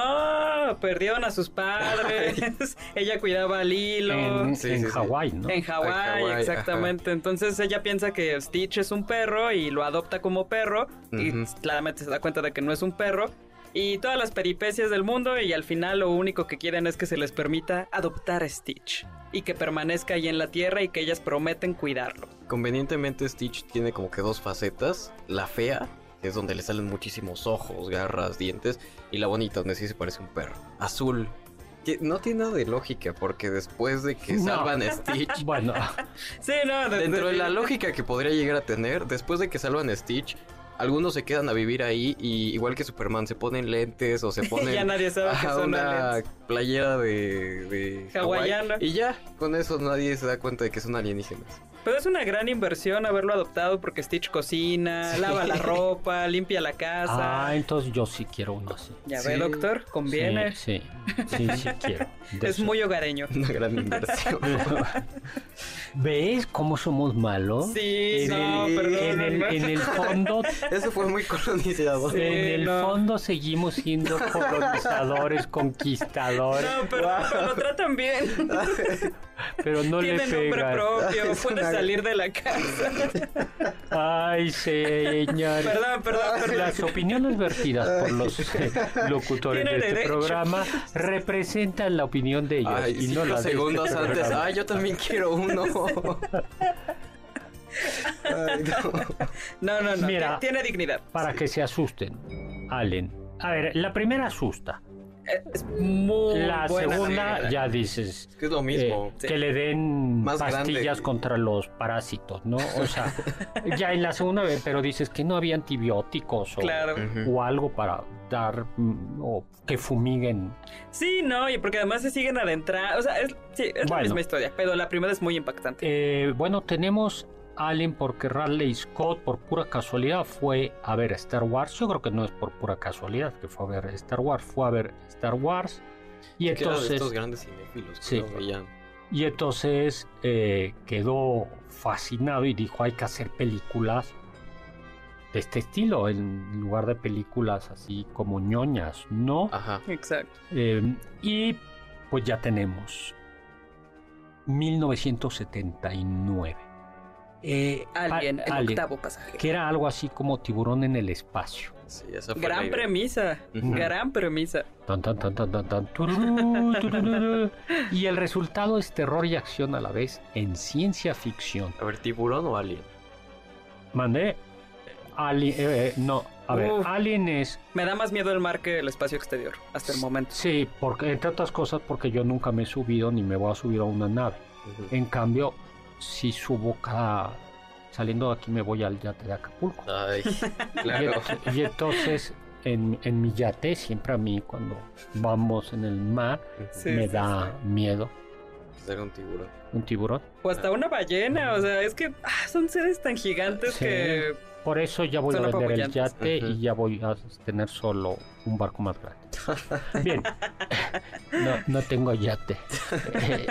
perdieron a sus padres. (laughs) ella cuidaba a Lilo. En, Sí, en sí, sí. Hawái, ¿no? En Hawái, Hawái, exactamente. Entonces ella piensa que Stitch es un perro y lo adopta como perro. Y claramente se da cuenta de que no es un perro. Y todas las peripecias del mundo y al final lo único que quieren es que se les permita adoptar a Stitch. Y que permanezca ahí en la tierra y que ellas prometen cuidarlo. Convenientemente Stitch tiene como que dos facetas. La fea, es donde le salen muchísimos ojos, garras, dientes. Y la bonita, donde sí se parece un perro. Azul. Que no tiene nada de lógica, porque después de que No. salvan a Stitch... (laughs) Bueno, Sí, no, de- Dentro de la lógica que podría llegar a tener, después de que salvan a Stitch, algunos se quedan a vivir ahí y igual que Superman se ponen lentes o se (laughs) ponen Ya nadie sabe que ajá, son una. Playera de, de Hawaiana. y ya con eso nadie se da cuenta de que son alienígenas. Pero es una gran inversión haberlo adoptado porque Stitch cocina, lava la (laughs) ropa, limpia la casa. ah, entonces yo sí quiero uno así. ya sí. ve, doctor, conviene. Sí, sí, sí, sí (laughs) quiero. De es eso. muy hogareño. Una gran inversión. (laughs) ¿Ves cómo somos malos? Sí, en no, el, perdón, en el, no. en el fondo, eso fue muy colonizador. Sí, en el no. fondo seguimos siendo colonizadores, conquistadores, No, pero, pero lo tratan bien. (laughs) pero no le Tiene nombre pegan. propio, Es puede una- salir de la casa. Ay, señor. Perdón, perdón, perdón. Las opiniones vertidas por los eh, locutores de este derecho. programa representan la opinión de ellos Ay, y no cinco la de este segundos antes. programa. Ay, yo también quiero uno. Ay, no. No, no, no. Mira. ti- Tiene dignidad. Para que se asusten, Allen. A ver, la primera asusta. Es muy La buena segunda ya dices Es que es lo mismo. eh, Sí. que le den Más pastillas grande. contra los parásitos, ¿no? O sea, (laughs) ya en la segunda vez, pero dices que no había antibióticos o, Claro. O algo para dar mm, o que fumiguen. Sí, no, y porque además se siguen adentrando. O sea, es, sí, es la misma historia, pero la primera es muy impactante. Eh, bueno, tenemos Allen porque Radley Scott por pura casualidad fue a ver Star Wars. Yo creo que no es por pura casualidad que fue a ver Star Wars, fue a ver Star Wars. Y Que era de entonces, estos grandes cinéfilos que Sí. lo veían. y entonces eh, quedó fascinado y dijo hay que hacer películas de este estilo en lugar de películas así como ñoñas, ¿no? Ajá. Exacto. Eh, y pues ya tenemos 1979. Eh, Alien, el Alien, octavo pasaje. que era algo así como tiburón en el espacio. Sí, esa fue la Gran premisa, gran premisa. Tan, tan, tan, tan, tan, tan, tururú, tururú. (laughs) y el resultado es terror y acción a la vez en ciencia ficción. A ver, tiburón o alien. Mandé Alien, eh, eh, no, a ver, Uf. Alien es, Me da más miedo el mar que el espacio exterior, hasta el momento. sí, porque entre otras cosas porque yo nunca me he subido ni me voy a subir a una nave. En cambio, si subo cada... Saliendo de aquí me voy al yate de Acapulco. Ay, (laughs) Y, claro. y entonces en, en mi yate, siempre a mí cuando vamos en el mar, Sí, me sí, da miedo. ser un tiburón. ¿Un tiburón? O hasta una ballena, o sea, es que ah, son seres tan gigantes Sí. que... Por eso ya voy Son a vender el yate Ujú. y ya voy a tener solo un barco más grande. (laughs) Bien. (laughs) No, no tengo yate. Eh,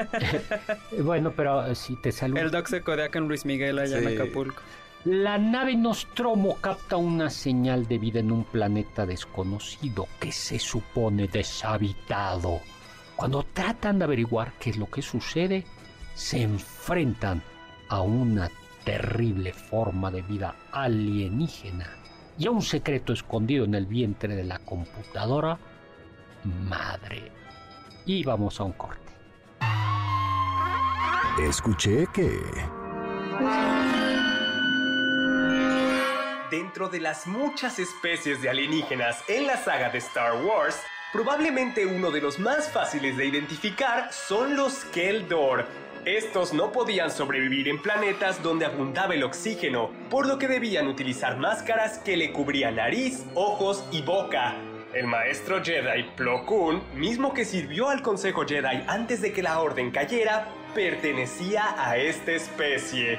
eh, bueno, pero si te saludo. El Doc se codea con Luis Miguel allá en Sí. Acapulco. La nave Nostromo capta una señal de vida en un planeta desconocido que se supone deshabitado. Cuando tratan de averiguar qué es lo que sucede, se enfrentan a una terrible forma de vida alienígena y a un secreto escondido en el vientre de la computadora madre. Y vamos a un corte. Escuché que... Dentro de las muchas especies de alienígenas en la saga de Star Wars, probablemente uno de los más fáciles de identificar son los Keldor. Estos no podían sobrevivir en planetas donde abundaba el oxígeno, por lo que debían utilizar máscaras que le cubrían nariz, ojos y boca. El maestro Jedi Plo Koon, mismo que sirvió al Consejo Jedi antes de que la Orden cayera, pertenecía a esta especie.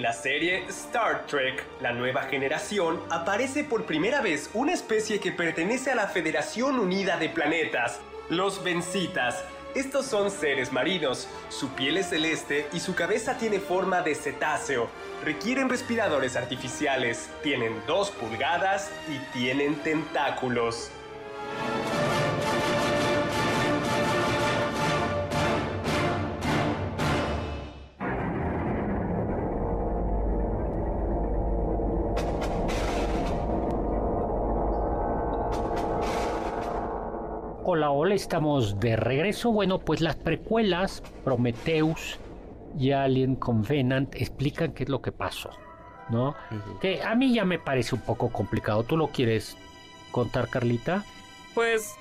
En la serie Star Trek, la nueva generación, aparece por primera vez una especie que pertenece a la Federación Unida de Planetas, los Vencitas. Estos son seres marinos, su piel es celeste y su cabeza tiene forma de cetáceo. Requieren respiradores artificiales, tienen dos pulgadas y tienen tentáculos. Hola, estamos de regreso. Bueno, pues las precuelas, Prometheus y Alien Covenant, explican qué es lo que pasó, ¿no? Que a mí ya me parece un poco complicado. ¿Tú lo quieres contar, Carlita? Pues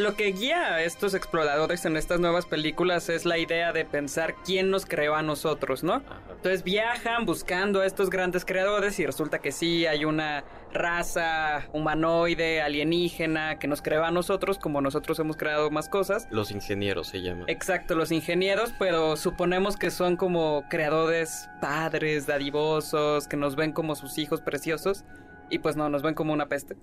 lo que guía a estos exploradores en estas nuevas películas es la idea de pensar quién nos creó a nosotros, ¿no? Ajá. Entonces viajan buscando a estos grandes creadores y resulta que sí hay una raza humanoide, alienígena, que nos creó a nosotros como nosotros hemos creado más cosas. Los ingenieros se llaman. Exacto, los ingenieros, pero suponemos que son como creadores padres, dadivosos, que nos ven como sus hijos preciosos y pues no, nos ven como una peste.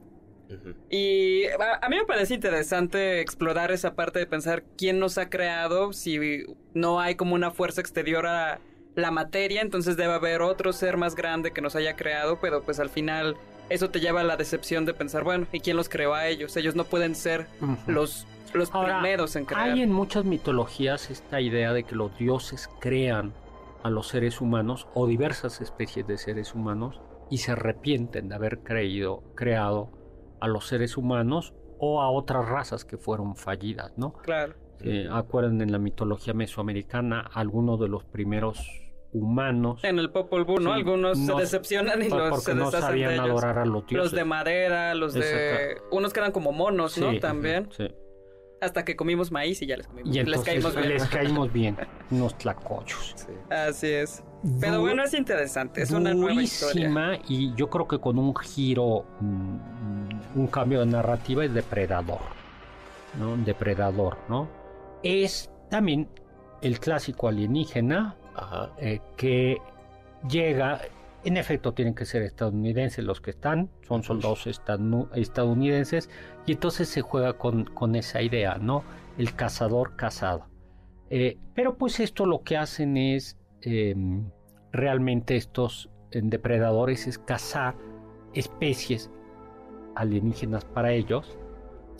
Y a, a mí me parece interesante explorar esa parte de pensar quién nos ha creado, si no hay como una fuerza exterior a la materia, entonces debe haber otro ser más grande que nos haya creado, pero pues al final eso te lleva a la decepción de pensar, bueno, ¿y quién los creó a ellos? Ellos no pueden ser los, los Ahora, primeros en crear. Hay en muchas mitologías esta idea de que los dioses crean a los seres humanos o diversas especies de seres humanos y se arrepienten de haber creído, creado a los seres humanos o a otras razas que fueron fallidas, ¿no? Claro. Eh, acuerdan en la mitología mesoamericana algunos de los primeros humanos En el Popol Vuh, ¿no? Sí, Algunos no- se decepcionan y los porque se no de sabían adorar a los dioses. Los de madera, los de... Unos que eran como monos, ¿no? También. sí. Hasta que comimos maíz y ya les comimos. Y les caímos bien. les (laughs) caímos bien, unos tlacochos. Sí. Así es. Pero Du- bueno, es interesante. Es una nueva historia. y yo creo que con un giro, mm, un cambio de narrativa es depredador, ¿no? Depredador, ¿no? Es también el clásico alienígena Ajá. eh, que llega, en efecto tienen que ser estadounidenses los que están, son soldados estadounidenses y entonces se juega con, con esa idea, ¿no? El cazador cazado. Eh, pero pues esto lo que hacen es eh, realmente estos eh, depredadores es cazar especies alienígenas para ellos,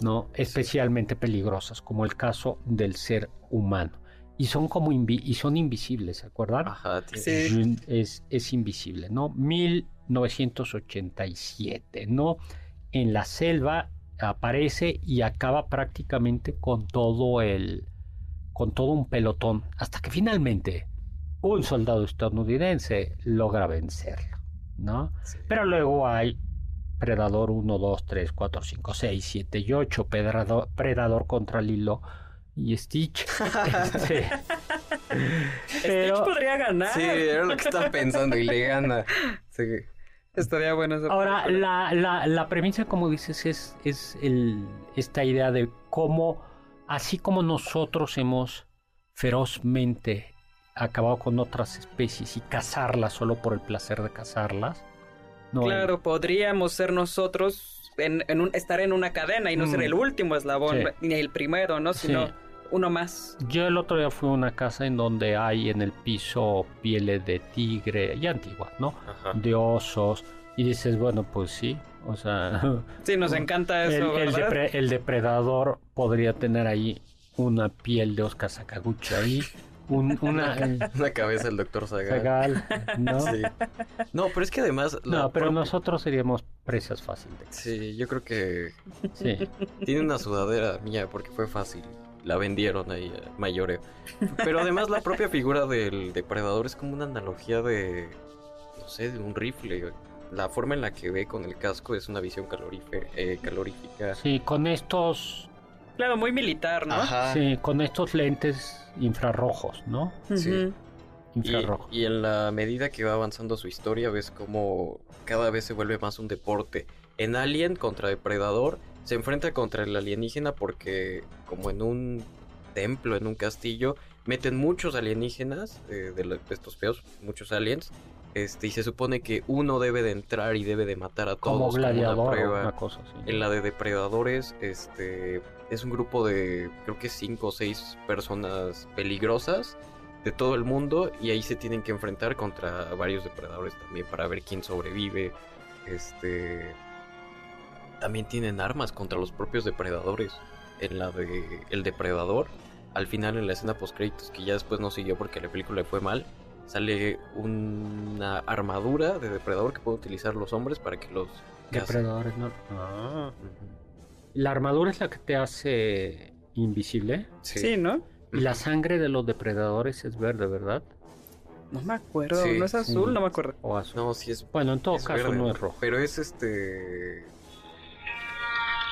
¿no? Especialmente peligrosas, como el caso del ser humano. Y son como invi- y son invisibles, ¿se acuerdan? Ajá. tiene- Sí. Es, es invisible, ¿no? 1987, ¿no? en la selva aparece y acaba prácticamente con todo el con todo un pelotón hasta que finalmente un soldado estadounidense logra vencerlo, ¿no? Pero luego hay Predador 1, 2, 3, 4, 5, 6, 7 y 8, Predador, Predador contra Lilo y Stitch. (laughs) Este, pero- Stitch podría ganar. Sí, era lo que estaba pensando y le gana. Sí. Estaría bueno eso. Ahora, la, la, la premisa, como dices, es, es el, esta idea de cómo, así como nosotros hemos ferozmente acabado con otras especies y cazarlas solo por el placer de cazarlas, ¿no? Claro, podríamos ser nosotros en, en un- estar en una cadena y no ser Mm. el último eslabón, Sí. ni el primero, ¿no? Sino uno más. Yo el otro día fui a una casa en donde hay en el piso pieles de tigre, ya antiguas, ¿no? Ajá. De osos. Y dices, bueno, pues sí, o sea, (laughs) Sí, nos encanta el, eso, el ¿verdad? depre- el depredador podría tener ahí una piel de Oscar Sakaguchi ahí, un- (laughs) una eh, Una cabeza del doctor Sagan. zagal, ¿no? Sí. No, pero es que además. No, pero propia- nosotros seríamos presas fáciles. Sí, yo creo que Sí. tiene una sudadera mía porque fue fácil. La vendieron ahí a mayoreo. Pero además la propia figura del depredador es como una analogía de, no sé, de un rifle. La forma en la que ve con el casco es una visión eh, calorífica. Sí, con estos, Claro, muy militar, ¿no? Ajá. sí, con estos lentes infrarrojos, ¿no? Sí. Ujú. Y, Infrarrojos. y en la medida que va avanzando su historia, ves como cada vez se vuelve más un deporte. En Alien contra Depredador se enfrenta contra el alienígena porque, como en un templo, en un castillo, meten muchos alienígenas eh, de, la- de estos feos, muchos aliens. Este, y se supone que uno debe de entrar y debe de matar a todos como gladiador prueba. una cosa así. En la de depredadores, este es un grupo de creo que cinco o seis personas peligrosas de todo el mundo y ahí se tienen que enfrentar contra varios depredadores también para ver quién sobrevive. Este también tienen armas contra los propios depredadores. En la de El Depredador, al final en la escena post créditos que ya después no siguió porque la película le fue mal, sale una armadura de depredador que pueden utilizar los hombres para que los casen. Depredadores, no. Ah. La armadura es la que te hace invisible. Sí. Sí, ¿no? Y la sangre de los depredadores es verde, ¿verdad? No me acuerdo. Sí. ¿No es azul? Sí. No me acuerdo. O azul. No, sí es, Bueno, en todo es caso verde, no es rojo. Pero es este.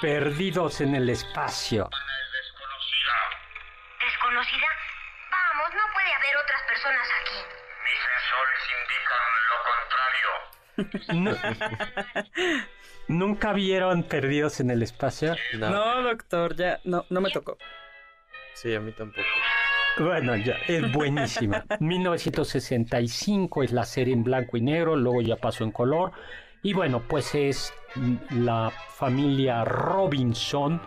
Perdidos en el espacio. ¿Desconocida? Vamos, no puede haber otras personas aquí. Mis sensores indican lo contrario. Nu- (laughs) (laughs) ¿Nunca vieron Perdidos en el espacio? No. No, doctor, ya. No, no me tocó. Sí, a mí tampoco. Bueno, ya, es buenísima. (laughs) 1965 es la serie en blanco y negro, luego ya pasó en color. Y bueno, pues es la familia Robinson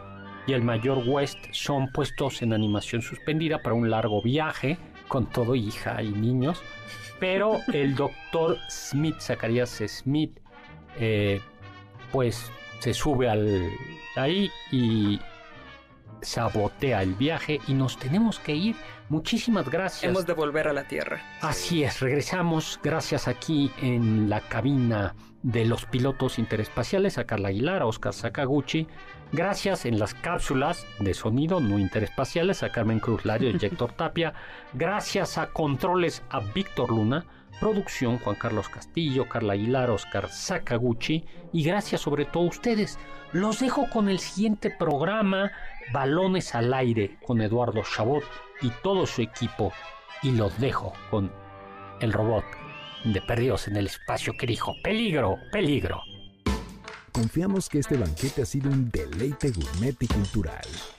y el mayor West son puestos en animación suspendida para un largo viaje, con todo hija y niños. Pero el doctor Smith, Zacarías Smith, eh, pues se sube al ahí y sabotea el viaje y nos tenemos que ir. Muchísimas gracias. Hemos de volver a la Tierra. Así es, regresamos gracias aquí en la cabina de los pilotos interespaciales a Carla Aguilar, a Oscar Sakaguchi. Gracias en las cápsulas de sonido no interespaciales a Carmen Cruz Lario y Héctor (laughs) Tapia. Gracias a controles a Víctor Luna. Producción Juan Carlos Castillo, Carla Aguilar, Oscar Sakaguchi. Y gracias sobre todo a ustedes. Los dejo con el siguiente programa, Balones al Aire, con Eduardo Chabot y todo su equipo. Y los dejo con el robot de Perdidos en el Espacio que dijo, peligro, peligro. Confiamos que este banquete ha sido un deleite gourmet y cultural.